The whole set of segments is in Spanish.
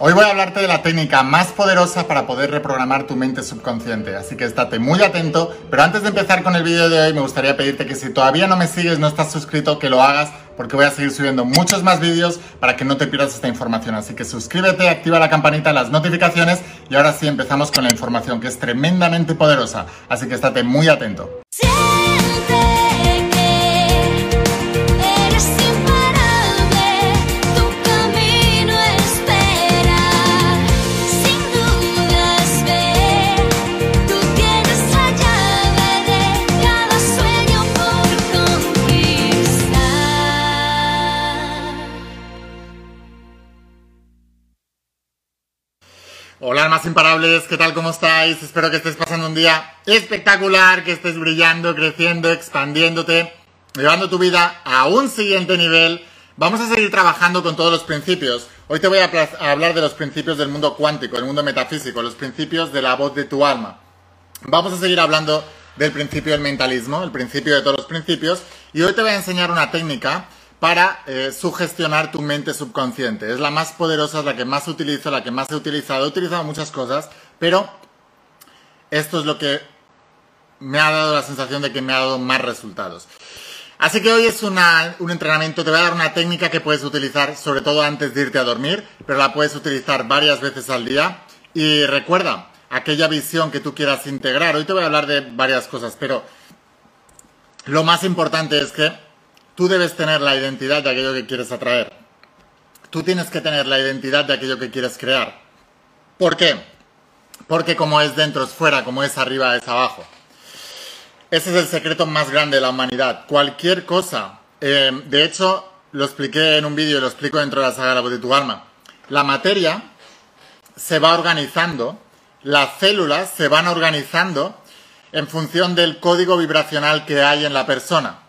Hoy voy a hablarte de la técnica más poderosa para poder reprogramar tu mente subconsciente, así que estate muy atento, pero antes de empezar con el vídeo de hoy me gustaría pedirte que si todavía no me sigues, no estás suscrito, que lo hagas, porque voy a seguir subiendo muchos más vídeos para que no te pierdas esta información, así que suscríbete, activa la campanita, las notificaciones y ahora sí empezamos con la información que es tremendamente poderosa, así que estate muy atento. Hola más imparables, ¿qué tal? ¿Cómo estáis? Espero que estés pasando un día espectacular, que estés brillando, creciendo, expandiéndote, llevando tu vida a un siguiente nivel. Vamos a seguir trabajando con todos los principios. Hoy te voy a, hablar de los principios del mundo cuántico, del mundo metafísico, los principios de la voz de tu alma. Vamos a seguir hablando del principio del mentalismo, el principio de todos los principios, y hoy te voy a enseñar una técnica para eh, sugestionar tu mente subconsciente. Es la más poderosa, es la que más utilizo, la que más he utilizado. He utilizado muchas cosas, pero esto es lo que me ha dado la sensación de que me ha dado más resultados. Así que hoy es un entrenamiento, te voy a dar una técnica que puedes utilizar sobre todo antes de irte a dormir, pero la puedes utilizar varias veces al día. Y recuerda, aquella visión que tú quieras integrar, hoy te voy a hablar de varias cosas, pero lo más importante es que Tú debes tener la identidad de aquello que quieres atraer. Tú tienes que tener la identidad de aquello que quieres crear. ¿Por qué? Porque como es dentro es fuera, como es arriba es abajo. Ese es el secreto más grande de la humanidad. Cualquier cosa. Eh, de hecho, lo expliqué en un vídeo y lo explico dentro de la saga La voz de tu alma. La materia se va organizando, las células se van organizando en función del código vibracional que hay en la persona.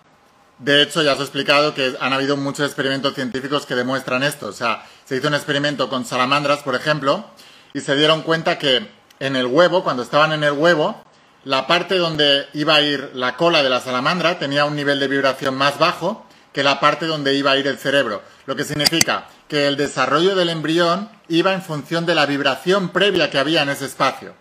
De hecho, ya os he explicado que han habido muchos experimentos científicos que demuestran esto. O sea, se hizo un experimento con salamandras, por ejemplo, y se dieron cuenta que en el huevo, cuando estaban en el huevo, la parte donde iba a ir la cola de la salamandra tenía un nivel de vibración más bajo que la parte donde iba a ir el cerebro. Lo que significa que el desarrollo del embrión iba en función de la vibración previa que había en ese espacio.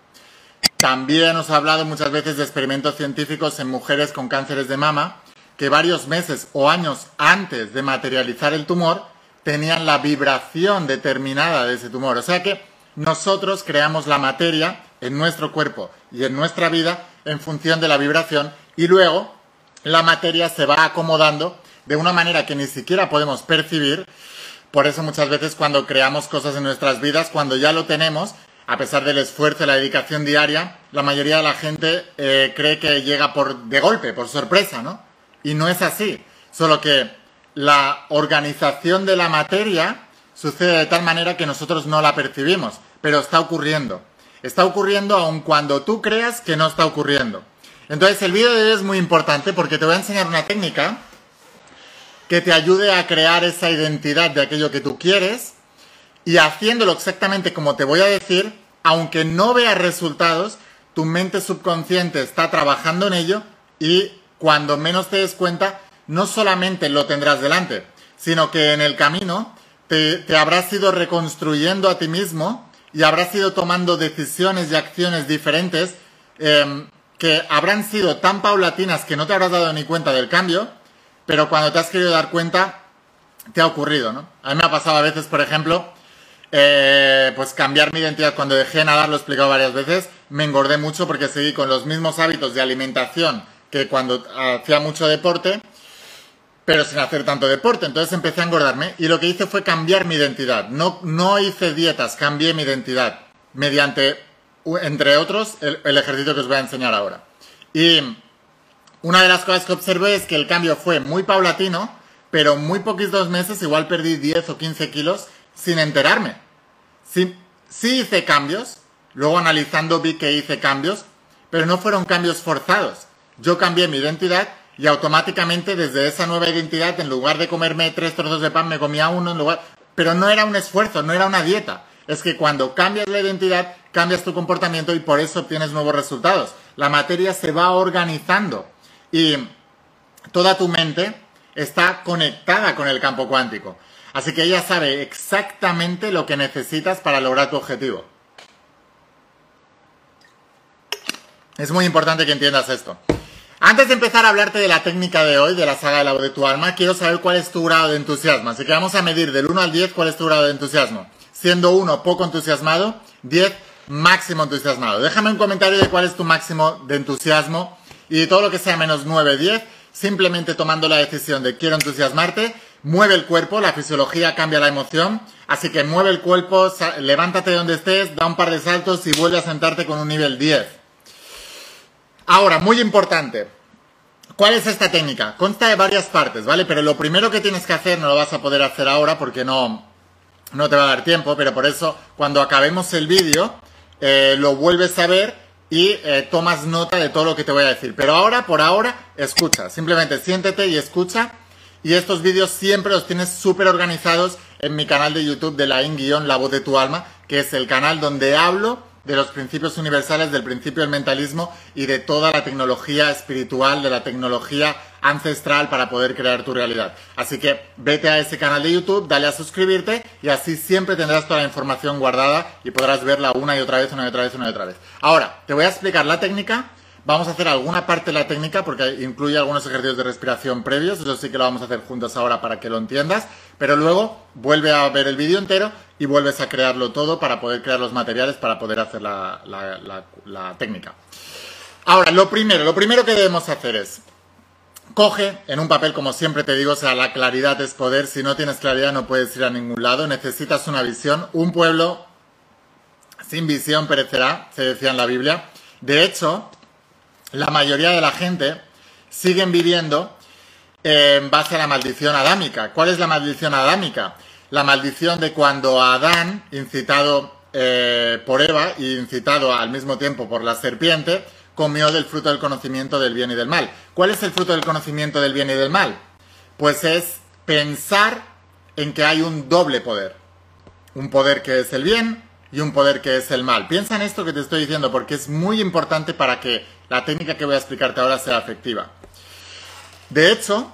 También os he hablado muchas veces de experimentos científicos en mujeres con cánceres de mama, que varios meses o años antes de materializar el tumor tenían la vibración determinada de ese tumor. O sea que nosotros creamos la materia en nuestro cuerpo y en nuestra vida en función de la vibración y luego la materia se va acomodando de una manera que ni siquiera podemos percibir. Por eso muchas veces cuando creamos cosas en nuestras vidas, cuando ya lo tenemos, a pesar del esfuerzo y la dedicación diaria, la mayoría de la gente eh, cree que llega por de golpe, por sorpresa, ¿no? Y no es así. Solo que la organización de la materia sucede de tal manera que nosotros no la percibimos, pero está ocurriendo. Está ocurriendo aun cuando tú creas que no está ocurriendo. Entonces el vídeo de hoy es muy importante porque te voy a enseñar una técnica que te ayude a crear esa identidad de aquello que tú quieres y haciéndolo exactamente como te voy a decir, aunque no veas resultados, tu mente subconsciente está trabajando en ello y cuando menos te des cuenta, no solamente lo tendrás delante, sino que en el camino te, habrás ido reconstruyendo a ti mismo y habrás ido tomando decisiones y acciones diferentes em, que habrán sido tan paulatinas que no te habrás dado ni cuenta del cambio, pero cuando te has querido dar cuenta, te ha ocurrido, ¿no? A mí me ha pasado a veces, por ejemplo, eh, pues cambiar mi identidad. Cuando dejé de nadar, lo he explicado varias veces, me engordé mucho porque seguí con los mismos hábitos de alimentación que cuando hacía mucho deporte, pero sin hacer tanto deporte. Entonces empecé a engordarme y lo que hice fue cambiar mi identidad. No, no hice dietas, cambié mi identidad mediante, entre otros, el, ejercicio que os voy a enseñar ahora. Y una de las cosas que observé es que el cambio fue muy paulatino, pero muy poquitos meses igual perdí 10 o 15 kilos sin enterarme. Sí, sí hice cambios, luego analizando vi que hice cambios, pero no fueron cambios forzados. Yo cambié mi identidad y automáticamente desde esa nueva identidad, en lugar de comerme tres trozos de pan, me comía uno en lugar... Pero no era un esfuerzo, no era una dieta. Es que cuando cambias la identidad, cambias tu comportamiento y por eso obtienes nuevos resultados. La materia se va organizando y toda tu mente está conectada con el campo cuántico. Así que ella sabe exactamente lo que necesitas para lograr tu objetivo. Es muy importante que entiendas esto. Antes de empezar a hablarte de la técnica de hoy, de la saga de la voz de tu alma, quiero saber cuál es tu grado de entusiasmo. Así que vamos a medir del 1 al 10 cuál es tu grado de entusiasmo. Siendo 1 poco entusiasmado, 10 máximo entusiasmado. Déjame un comentario de cuál es tu máximo de entusiasmo y todo lo que sea menos 9, 10, simplemente tomando la decisión de quiero entusiasmarte, mueve el cuerpo, la fisiología cambia la emoción, así que mueve el cuerpo, levántate de donde estés, da un par de saltos y vuelve a sentarte con un nivel 10. Ahora, muy importante. ¿Cuál es esta técnica? Consta de varias partes, ¿vale? Pero lo primero que tienes que hacer, no lo vas a poder hacer ahora porque no, no te va a dar tiempo, pero por eso cuando acabemos el vídeo eh, lo vuelves a ver y eh, tomas nota de todo lo que te voy a decir. Pero ahora, por ahora, escucha. Simplemente siéntete y escucha. Y estos vídeos siempre los tienes súper organizados en mi canal de YouTube de la in La Voz de tu Alma, que es el canal donde hablo de los principios universales, del principio del mentalismo y de toda la tecnología espiritual, de la tecnología ancestral para poder crear tu realidad. Así que vete a ese canal de YouTube, dale a suscribirte y así siempre tendrás toda la información guardada y podrás verla una y otra vez, una y otra vez, una y otra vez. Ahora, te voy a explicar la técnica Vamos a hacer alguna parte de la técnica porque incluye algunos ejercicios de respiración previos, eso sí que lo vamos a hacer juntos ahora para que lo entiendas, pero luego vuelve a ver el vídeo entero y vuelves a crearlo todo para poder crear los materiales para poder hacer la, técnica. Ahora, lo primero, lo primero que debemos hacer es, coge en un papel, como siempre te digo, o sea, la claridad es poder, si no tienes claridad no puedes ir a ningún lado, necesitas una visión, un pueblo sin visión perecerá, se decía en la Biblia. De hecho, la mayoría de la gente siguen viviendo en base a la maldición adámica. ¿Cuál es la maldición adámica? La maldición de cuando Adán, incitado eh, por Eva y incitado al mismo tiempo por la serpiente, comió del fruto del conocimiento del bien y del mal. ¿Cuál es el fruto del conocimiento del bien y del mal? Pues es pensar en que hay un doble poder. Un poder que es el bien y un poder que es el mal. Piensa en esto que te estoy diciendo porque es muy importante para que la técnica que voy a explicarte ahora sea efectiva. De hecho,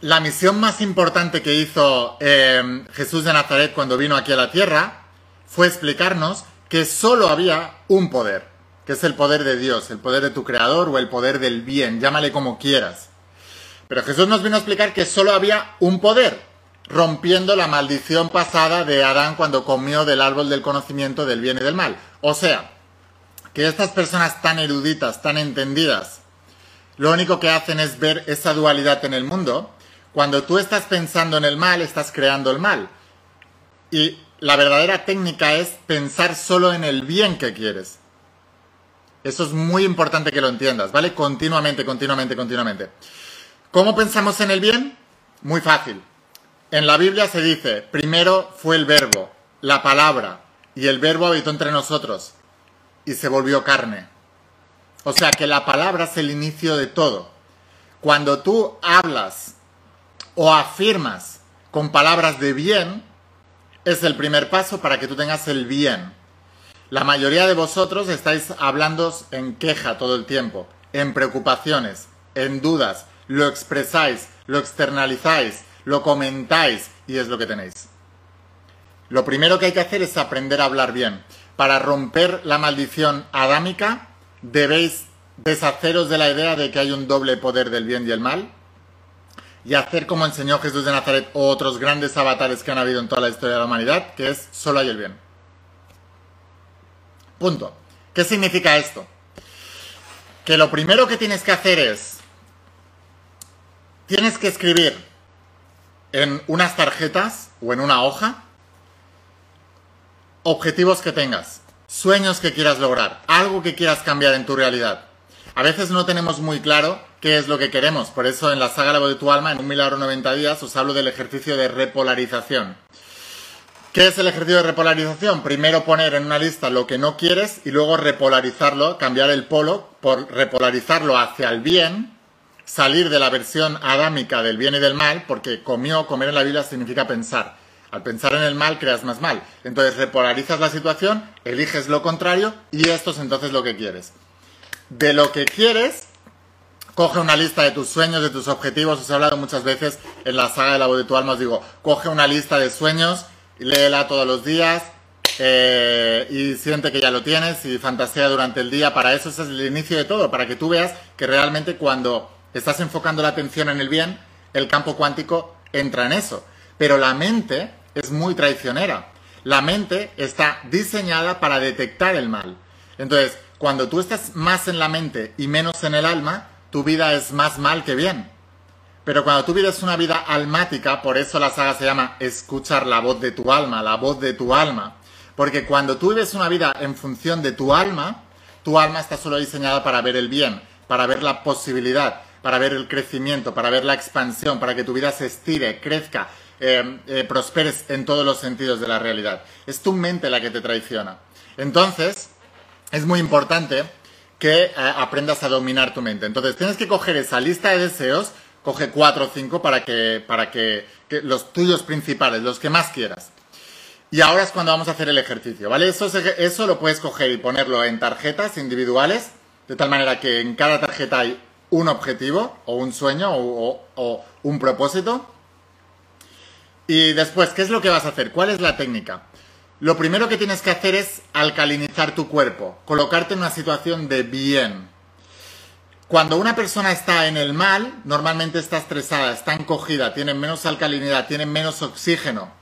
la misión más importante que hizo eh, Jesús de Nazaret cuando vino aquí a la tierra fue explicarnos que solo había un poder, que es el poder de Dios, el poder de tu creador o el poder del bien, llámale como quieras. Pero Jesús nos vino a explicar que solo había un poder, rompiendo la maldición pasada de Adán cuando comió del árbol del conocimiento del bien y del mal. O sea, que estas personas tan eruditas, tan entendidas, lo único que hacen es ver esa dualidad en el mundo. Cuando tú estás pensando en el mal, estás creando el mal. Y la verdadera técnica es pensar solo en el bien que quieres. Eso es muy importante que lo entiendas, ¿vale? Continuamente, continuamente, continuamente. ¿Cómo pensamos en el bien? Muy fácil. En la Biblia se dice, primero fue el verbo, la palabra, y el verbo habitó entre nosotros y se volvió carne. O sea que la palabra es el inicio de todo. Cuando tú hablas o afirmas con palabras de bien, es el primer paso para que tú tengas el bien. La mayoría de vosotros estáis hablando en queja todo el tiempo, en preocupaciones, en dudas, lo expresáis, lo externalizáis, lo comentáis y es lo que tenéis. Lo primero que hay que hacer es aprender a hablar bien. Para romper la maldición adámica, debéis deshaceros de la idea de que hay un doble poder del bien y el mal y hacer como enseñó Jesús de Nazaret o otros grandes avatares que han habido en toda la historia de la humanidad, que es solo hay el bien. Punto. ¿Qué significa esto? Que lo primero que tienes que hacer es, tienes que escribir en unas tarjetas o en una hoja objetivos que tengas, sueños que quieras lograr, algo que quieras cambiar en tu realidad. A veces no tenemos muy claro qué es lo que queremos, por eso en la saga La de tu alma, en un milagro 90 días, os hablo del ejercicio de repolarización. ¿Qué es el ejercicio de repolarización? Primero poner en una lista lo que no quieres y luego repolarizarlo, cambiar el polo por repolarizarlo hacia el bien salir de la versión adámica del bien y del mal, porque comió, comer en la Biblia significa pensar. Al pensar en el mal, creas más mal. Entonces repolarizas la situación, eliges lo contrario y esto es entonces lo que quieres. De lo que quieres, Coge una lista de tus sueños, de tus objetivos. Os he hablado muchas veces en la saga de la voz de tu alma. Os digo, coge una lista de sueños léela todos los días. eh, y siente que ya lo tienes y fantasea durante el día. Para eso ese es el inicio de todo. Para que tú veas que realmente cuando estás enfocando la atención en el bien, el campo cuántico entra en eso. Pero la mente es muy traicionera. La mente está diseñada para detectar el mal. Entonces, cuando tú estás más en la mente y menos en el alma, tu vida es más mal que bien. Pero cuando tú vives una vida almática, por eso la saga se llama Escuchar la voz de tu alma, la voz de tu alma. Porque cuando tú vives una vida en función de tu alma, tu alma está solo diseñada para ver el bien, para ver la posibilidad, para ver el crecimiento, para ver la expansión, para que tu vida se estire, crezca, eh, eh, prosperes en todos los sentidos de la realidad. Es tu mente la que te traiciona. Entonces, es muy importante que eh, aprendas a dominar tu mente. Entonces, tienes que coger esa lista de deseos, coge cuatro o cinco para que, para que, los tuyos principales, los que más quieras. Y ahora es cuando vamos a hacer el ejercicio, ¿vale? Eso, es- eso lo puedes coger y ponerlo en tarjetas individuales, de tal manera que en cada tarjeta hay un objetivo, o un sueño, o un propósito. Y después, ¿qué es lo que vas a hacer? ¿Cuál es la técnica? Lo primero que tienes que hacer es alcalinizar tu cuerpo, colocarte en una situación de bien. Cuando una persona está en el mal, normalmente está estresada, está encogida, tiene menos alcalinidad, tiene menos oxígeno,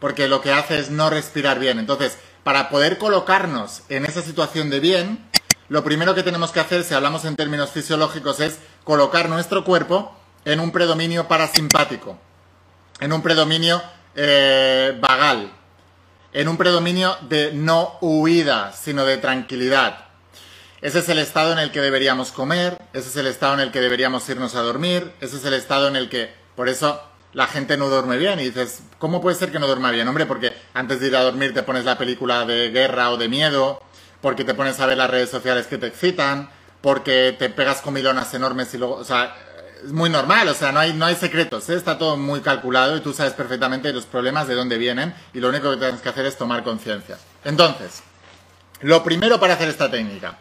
porque lo que hace es no respirar bien. Entonces, para poder colocarnos en esa situación de bien, lo primero que tenemos que hacer, si hablamos en términos fisiológicos, es colocar nuestro cuerpo en un predominio parasimpático, en un predominio eh, vagal, en un predominio de no huida, sino de tranquilidad. Ese es el estado en el que deberíamos comer, ese es el estado en el que deberíamos irnos a dormir, ese es el estado en el que, por eso la gente no duerme bien y dices, ¿cómo puede ser que no duerma bien? Hombre, porque antes de ir a dormir te pones la película de guerra o de miedo, porque te pones a ver las redes sociales que te excitan, porque te pegas comilonas enormes y luego, o sea, es muy normal, o sea, no hay, no hay secretos, ¿eh? está todo muy calculado y tú sabes perfectamente los problemas de dónde vienen y lo único que tienes que hacer es tomar conciencia. Entonces, lo primero para hacer esta técnica,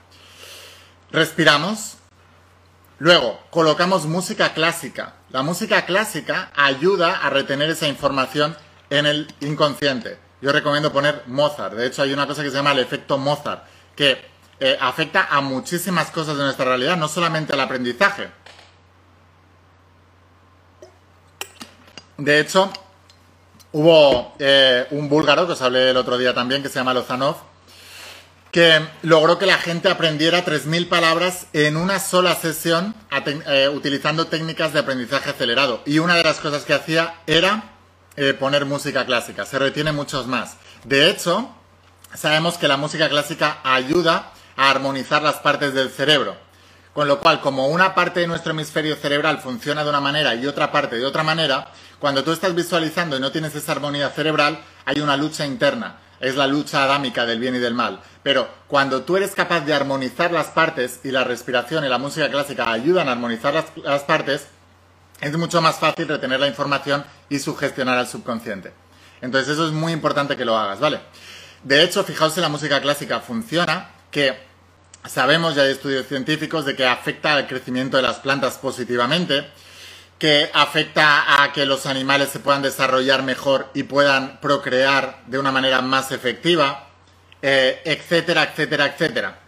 respiramos, luego colocamos música clásica. La música clásica ayuda a retener esa información en el inconsciente. Yo recomiendo poner Mozart, de hecho hay una cosa que se llama el efecto Mozart, que eh, afecta a muchísimas cosas de nuestra realidad, no solamente al aprendizaje. De hecho, hubo eh, un búlgaro, que os hablé el otro día también, que se llama Lozanov, que logró que la gente aprendiera 3.000 palabras en una sola sesión eh, utilizando técnicas de aprendizaje acelerado. Y una de las cosas que hacía era eh, poner música clásica. Se retiene muchos más. De hecho, sabemos que la música clásica ayuda a armonizar las partes del cerebro. Con lo cual, como una parte de nuestro hemisferio cerebral funciona de una manera y otra parte de otra manera, cuando tú estás visualizando y no tienes esa armonía cerebral, hay una lucha interna. Es la lucha adámica del bien y del mal. Pero cuando tú eres capaz de armonizar las partes y la respiración y la música clásica ayudan a armonizar las, partes, es mucho más fácil retener la información y sugestionar al subconsciente. Entonces eso es muy importante que lo hagas, ¿vale? De hecho, fijaos si la música clásica funciona, que sabemos, ya hay estudios científicos, de que afecta al crecimiento de las plantas positivamente, que afecta a que los animales se puedan desarrollar mejor y puedan procrear de una manera más efectiva, eh, etcétera, etcétera, etcétera.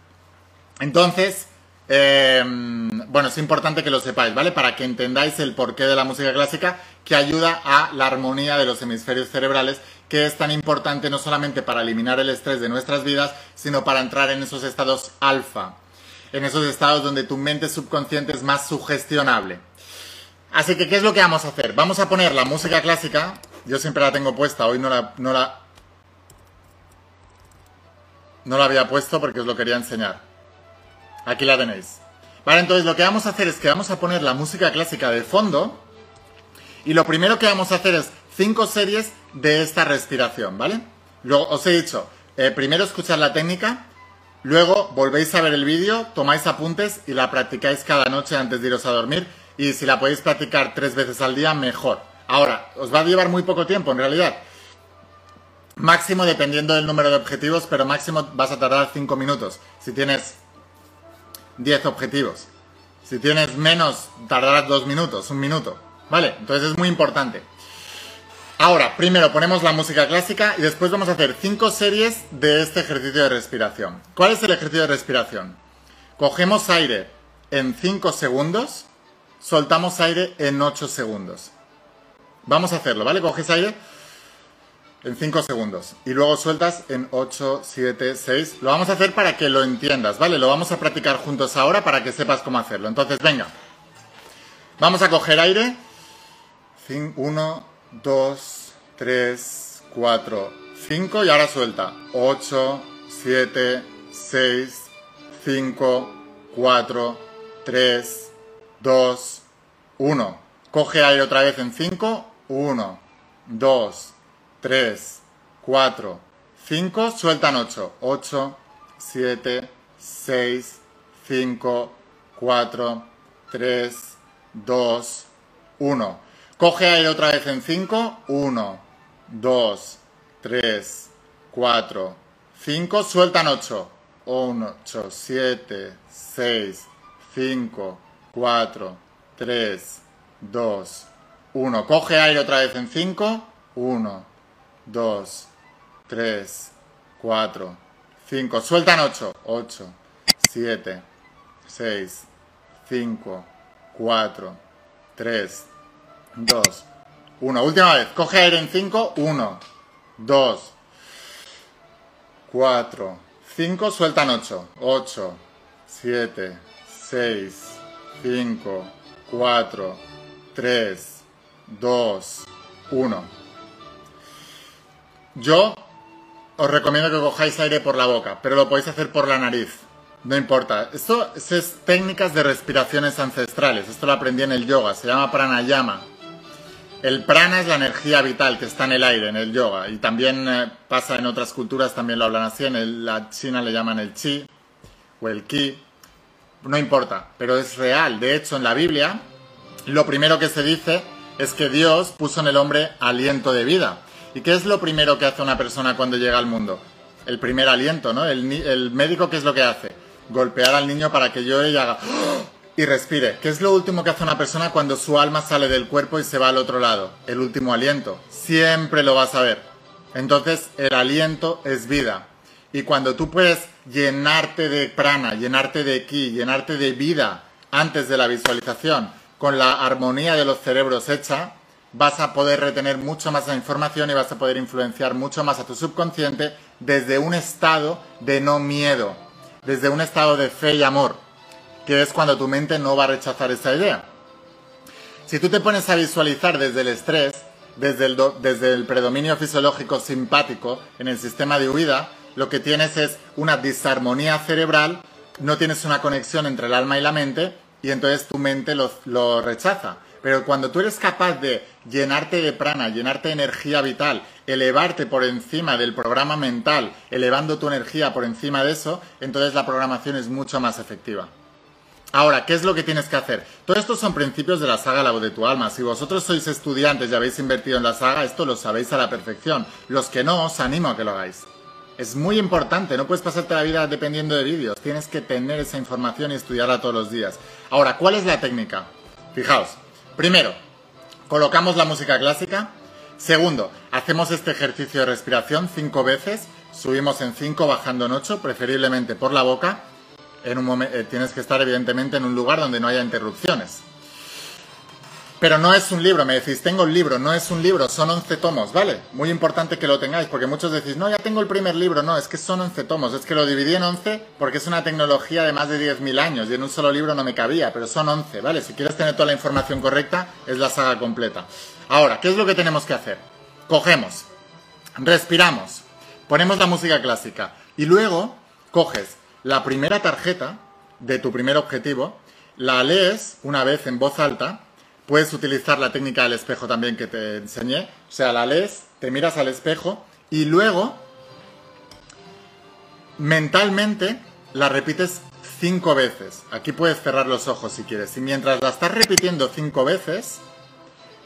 Entonces, eh, bueno, es importante que lo sepáis, ¿vale? Para que entendáis el porqué de la música clásica, que ayuda a la armonía de los hemisferios cerebrales, que es tan importante no solamente para eliminar el estrés de nuestras vidas, sino para entrar en esos estados alfa, en esos estados donde tu mente subconsciente es más sugestionable. Así que, ¿qué es lo que vamos a hacer? Vamos a poner la música clásica. Yo siempre la tengo puesta, hoy no la, no la, no la había puesto porque os lo quería enseñar. Aquí la tenéis. Vale, entonces lo que vamos a hacer es que vamos a poner la música clásica de fondo. Y lo primero que vamos a hacer es cinco series de esta respiración, ¿vale? Luego, os he dicho, eh, primero escuchar la técnica, luego volvéis a ver el vídeo, tomáis apuntes y la practicáis cada noche antes de iros a dormir. Y si la podéis practicar tres veces al día, mejor. Ahora, os va a llevar muy poco tiempo en realidad. Máximo dependiendo del número de objetivos, pero máximo vas a tardar 5 minutos. Si tienes 10 objetivos. Si tienes menos, tardarás dos minutos, un minuto. ¿Vale? Entonces es muy importante. Ahora, primero ponemos la música clásica y después vamos a hacer cinco series de este ejercicio de respiración. ¿Cuál es el ejercicio de respiración? Cogemos aire en 5 segundos, soltamos aire en 8 segundos. Vamos a hacerlo, ¿vale? Coges aire en 5 segundos y luego sueltas en 8, 7, 6. Lo vamos a hacer para que lo entiendas, ¿vale? Lo vamos a practicar juntos ahora para que sepas cómo hacerlo. Entonces, venga. Vamos a coger aire. 1, 2, 3, 4, 5 y ahora suelta. 8, 7, 6, 5, 4, 3, 2, 1. Coge aire otra vez en 5. 1, 2, 3, 4, 5. Suelta en 8. 8, 7, 6, 5, 4, 3, 2, 1. Coge aire otra vez en 5. 1, 2, 3, 4, 5. Suelta en 8. 1, 8, 7, 6, 5, 4, 3, 2, 1. Coge aire otra vez en 5. 1, 2, 3, 4, 5. Suelta en 8. 8, 7, 6, 5, 4, 3, 2, 1. Última vez. Coge aire en 5. 1, 2, 4, 5. Suelta en 8. 8, 7, 6, 5, 4, 3, 2, 1. Yo os recomiendo que cojáis aire por la boca, pero lo podéis hacer por la nariz. No importa. Esto es técnicas de respiraciones ancestrales. Esto lo aprendí en el yoga. Se llama pranayama. El prana es la energía vital que está en el aire, en el yoga. Y también eh, pasa en otras culturas, también lo hablan así. En la China le llaman el chi o el ki. No importa, pero es real. De hecho, en la Biblia, lo primero que se dice es que Dios puso en el hombre aliento de vida. ¿Y qué es lo primero que hace una persona cuando llega al mundo? El primer aliento, ¿no? El, médico, ¿qué es lo que hace? Golpear al niño para que llore y haga y respire. ¿Qué es lo último que hace una persona cuando su alma sale del cuerpo y se va al otro lado? El último aliento. Siempre lo vas a ver. Entonces, el aliento es vida. Y cuando tú puedes llenarte de prana, llenarte de ki, llenarte de vida antes de la visualización, con la armonía de los cerebros hecha, vas a poder retener mucho más la información y vas a poder influenciar mucho más a tu subconsciente desde un estado de no miedo, desde un estado de fe y amor que es cuando tu mente no va a rechazar esa idea. Si tú te pones a visualizar desde el estrés, desde el, desde el predominio fisiológico simpático en el sistema de huida, lo que tienes es una disarmonía cerebral, no tienes una conexión entre el alma y la mente, y entonces tu mente lo, rechaza. Pero cuando tú eres capaz de llenarte de prana, llenarte de energía vital, elevarte por encima del programa mental, elevando tu energía por encima de eso, entonces la programación es mucho más efectiva. Ahora, ¿qué es lo que tienes que hacer? Todos estos son principios de la saga La voz de tu alma. Si vosotros sois estudiantes y habéis invertido en la saga, esto lo sabéis a la perfección. Los que no, os animo a que lo hagáis. Es muy importante, no puedes pasarte la vida dependiendo de vídeos. Tienes que tener esa información y estudiarla todos los días. Ahora, ¿cuál es la técnica? Fijaos. Primero, colocamos la música clásica. Segundo, hacemos este ejercicio de respiración cinco veces. Subimos en cinco, bajando en ocho, preferiblemente por la boca en un eh, tienes que estar evidentemente en un lugar donde no haya interrupciones. Pero no es un libro, me decís, tengo el libro, no es un libro, son 11 tomos, ¿vale? Muy importante que lo tengáis, porque muchos decís, no, ya tengo el primer libro, no, es que son 11 tomos, es que lo dividí en 11 porque es una tecnología de más de 10.000 años y en un solo libro no me cabía, pero son 11, ¿vale? Si quieres tener toda la información correcta, es la saga completa. Ahora, ¿qué es lo que tenemos que hacer? Cogemos, respiramos, ponemos la música clásica y luego coges la primera tarjeta de tu primer objetivo, la lees una vez en voz alta, puedes utilizar la técnica del espejo también que te enseñé, o sea, la lees, te miras al espejo y luego mentalmente la repites cinco veces. Aquí puedes cerrar los ojos si quieres. Y mientras la estás repitiendo cinco veces,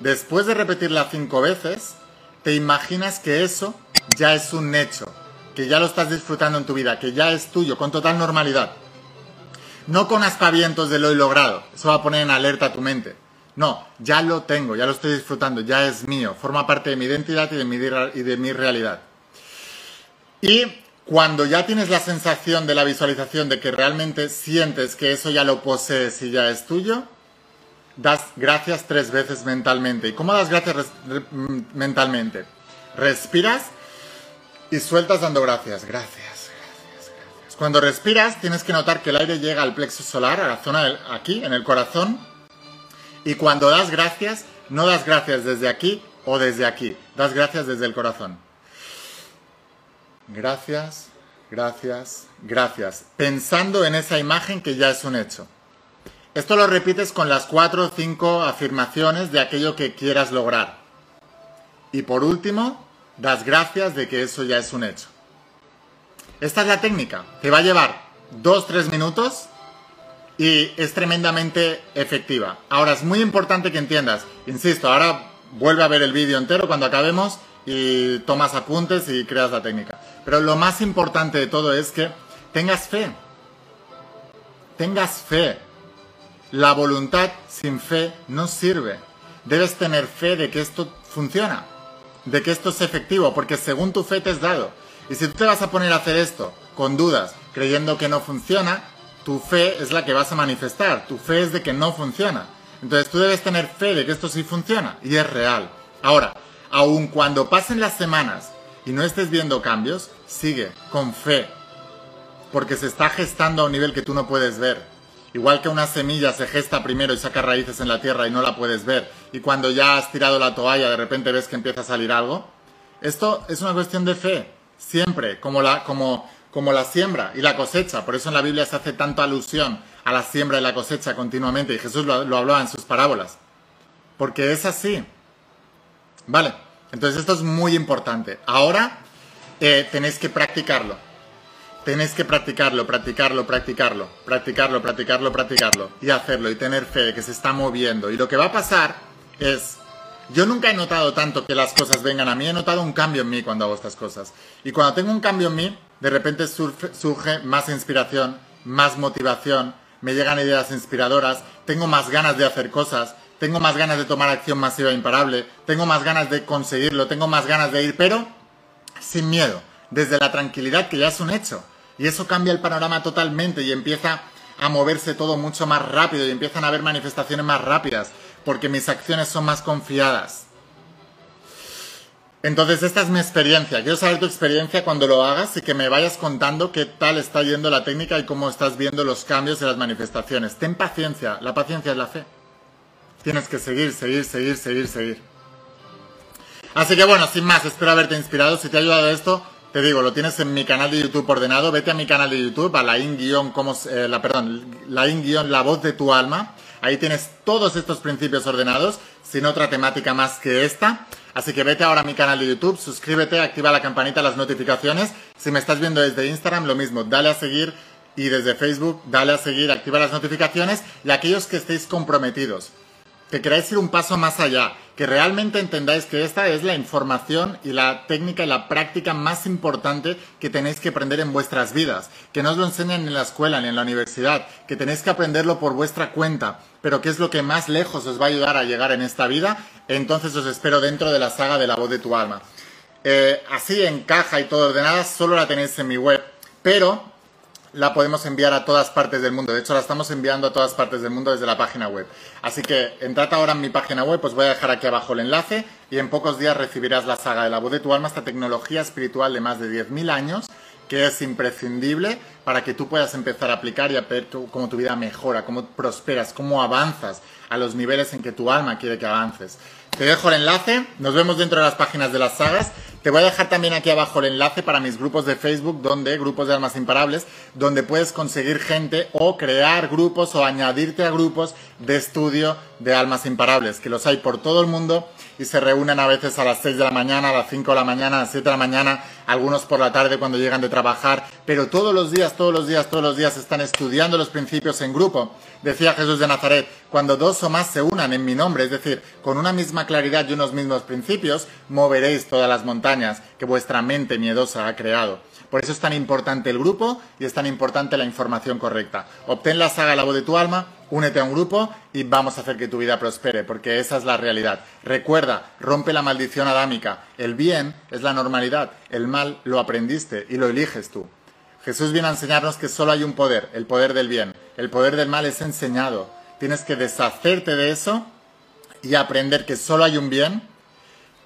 después de repetirla cinco veces, te imaginas que eso ya es un hecho, que ya lo estás disfrutando en tu vida, que ya es tuyo, con total normalidad. No con aspavientos de lo he logrado. Eso va a poner en alerta a tu mente. No, ya lo tengo, ya lo estoy disfrutando, ya es mío, forma parte de mi identidad y de mi, y de mi realidad. Y cuando ya tienes la sensación de la visualización de que realmente sientes que eso ya lo posees y ya es tuyo, das gracias tres veces mentalmente. ¿Y cómo das gracias mentalmente? Respiras y sueltas dando gracias. Gracias, gracias, gracias. Cuando respiras tienes que notar que el aire llega al plexo solar, a la zona aquí, en el corazón. Y cuando das gracias, no das gracias desde aquí o desde aquí, das gracias desde el corazón. Gracias, gracias, gracias. Pensando en esa imagen que ya es un hecho. Esto lo repites con las cuatro o cinco afirmaciones de aquello que quieras lograr. Y por último, das gracias de que eso ya es un hecho. Esta es la técnica. Te va a llevar dos, tres minutos y es tremendamente efectiva. Ahora es muy importante que entiendas, insisto, ahora vuelve a ver el vídeo entero cuando acabemos y tomas apuntes y creas la técnica. Pero lo más importante de todo es que tengas fe. Tengas fe. La voluntad sin fe no sirve. Debes tener fe de que esto funciona, de que esto es efectivo, porque según tu fe te es dado. Y si tú te vas a poner a hacer esto con dudas, creyendo que no funciona, tu fe es la que vas a manifestar. Tu fe es de que no funciona. Entonces tú debes tener fe de que esto sí funciona y es real. Ahora, aun cuando pasen las semanas y no estés viendo cambios, sigue con fe, porque se está gestando a un nivel que tú no puedes ver. Igual que una semilla se gesta primero y saca raíces en la tierra y no la puedes ver, y cuando ya has tirado la toalla de repente ves que empieza a salir algo. Esto es una cuestión de fe, siempre, como la, como, como la siembra y la cosecha. Por eso en la Biblia se hace tanta alusión a la siembra y la cosecha continuamente, y Jesús lo, lo hablaba en sus parábolas. Porque es así. Vale, entonces esto es muy importante. Ahora eh, tenéis que practicarlo tenéis que practicarlo, practicarlo, practicarlo, practicarlo, practicarlo, practicarlo y hacerlo y tener fe de que se está moviendo. Y lo que va a pasar es, yo nunca he notado tanto que las cosas vengan a mí, he notado un cambio en mí cuando hago estas cosas. Y cuando tengo un cambio en mí, de repente surge, más inspiración, más motivación, me llegan ideas inspiradoras, tengo más ganas de hacer cosas, tengo más ganas de tomar acción masiva e imparable, tengo más ganas de conseguirlo, tengo más ganas de ir, pero sin miedo, desde la tranquilidad que ya es un hecho. Y eso cambia el panorama totalmente y empieza a moverse todo mucho más rápido y empiezan a haber manifestaciones más rápidas porque mis acciones son más confiadas. Entonces esta es mi experiencia. Quiero saber tu experiencia cuando lo hagas y que me vayas contando qué tal está yendo la técnica y cómo estás viendo los cambios y las manifestaciones. Ten paciencia. La paciencia es la fe. Tienes que seguir, seguir, seguir, seguir, seguir. Así que bueno, sin más, espero haberte inspirado. Si te ha ayudado esto, te digo, lo tienes en mi canal de YouTube ordenado. Vete a mi canal de YouTube, a la guion, como, eh, la, perdón, la guion, la voz de tu alma. Ahí tienes todos estos principios ordenados, sin otra temática más que esta. Así que vete ahora a mi canal de YouTube, suscríbete, activa la campanita, las notificaciones. Si me estás viendo desde Instagram, lo mismo, dale a seguir. Y desde Facebook, dale a seguir, activa las notificaciones. Y aquellos que estéis comprometidos, que queráis ir un paso más allá, que realmente entendáis que esta es la información y la técnica y la práctica más importante que tenéis que aprender en vuestras vidas, que no os lo enseñan en la escuela ni en la universidad, que tenéis que aprenderlo por vuestra cuenta, pero que es lo que más lejos os va a ayudar a llegar en esta vida, entonces os espero dentro de la saga de la voz de tu alma. Eh, así en caja y todo ordenada, solo la tenéis en mi web, pero la podemos enviar a todas partes del mundo. De hecho, la estamos enviando a todas partes del mundo desde la página web. Así que entrad ahora en mi página web, os voy a dejar aquí abajo el enlace y en pocos días recibirás la saga de la voz de tu alma, esta tecnología espiritual de más de 10.000 años que es imprescindible para que tú puedas empezar a aplicar y a ver cómo tu vida mejora, cómo prosperas, cómo avanzas a los niveles en que tu alma quiere que avances. Te dejo el enlace, nos vemos dentro de las páginas de las sagas. Te voy a dejar también aquí abajo el enlace para mis grupos de Facebook, donde, grupos de almas imparables, donde puedes conseguir gente o crear grupos o añadirte a grupos de estudio de almas imparables, que los hay por todo el mundo y se reúnen a veces a las 6 de la mañana, a las 5 de la mañana, a las 7 de la mañana, algunos por la tarde cuando llegan de trabajar, pero todos los días, todos los días, todos los días están estudiando los principios en grupo. Decía Jesús de Nazaret, cuando dos o más se unan en mi nombre, es decir, con una misma claridad y unos mismos principios, moveréis todas las montañas que vuestra mente miedosa ha creado. Por eso es tan importante el grupo y es tan importante la información correcta. Obtén la saga La voz de tu alma, únete a un grupo y vamos a hacer que tu vida prospere, porque esa es la realidad. Recuerda, rompe la maldición adámica. El bien es la normalidad, el mal lo aprendiste y lo eliges tú. Jesús viene a enseñarnos que solo hay un poder, el poder del bien. El poder del mal es enseñado. Tienes que deshacerte de eso y aprender que solo hay un bien,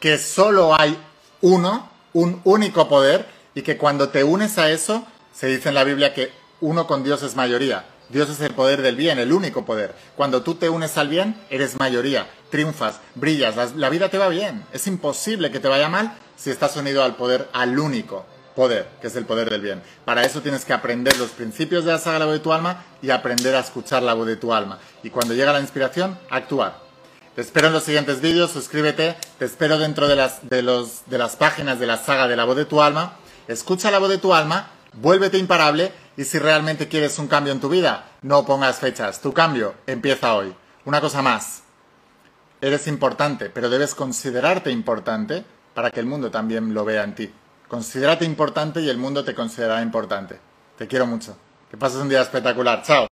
que solo hay uno, un único poder y que cuando te unes a eso, se dice en la Biblia que uno con Dios es mayoría. Dios es el poder del bien, el único poder. Cuando tú te unes al bien, eres mayoría, triunfas, brillas, la, vida te va bien. Es imposible que te vaya mal si estás unido al poder, al único poder, que es el poder del bien. Para eso tienes que aprender los principios de la saga La voz de tu alma y aprender a escuchar la voz de tu alma. Y cuando llega la inspiración, actuar. Te espero en los siguientes vídeos, suscríbete, te espero dentro de las, de, los, de las páginas de la saga de la voz de tu alma escucha la voz de tu alma, vuélvete imparable y si realmente quieres un cambio en tu vida, no pongas fechas. Tu cambio empieza hoy. Una cosa más. Eres importante, pero debes considerarte importante para que el mundo también lo vea en ti. Considérate importante y el mundo te considerará importante. Te quiero mucho. Que pases un día espectacular. Chao.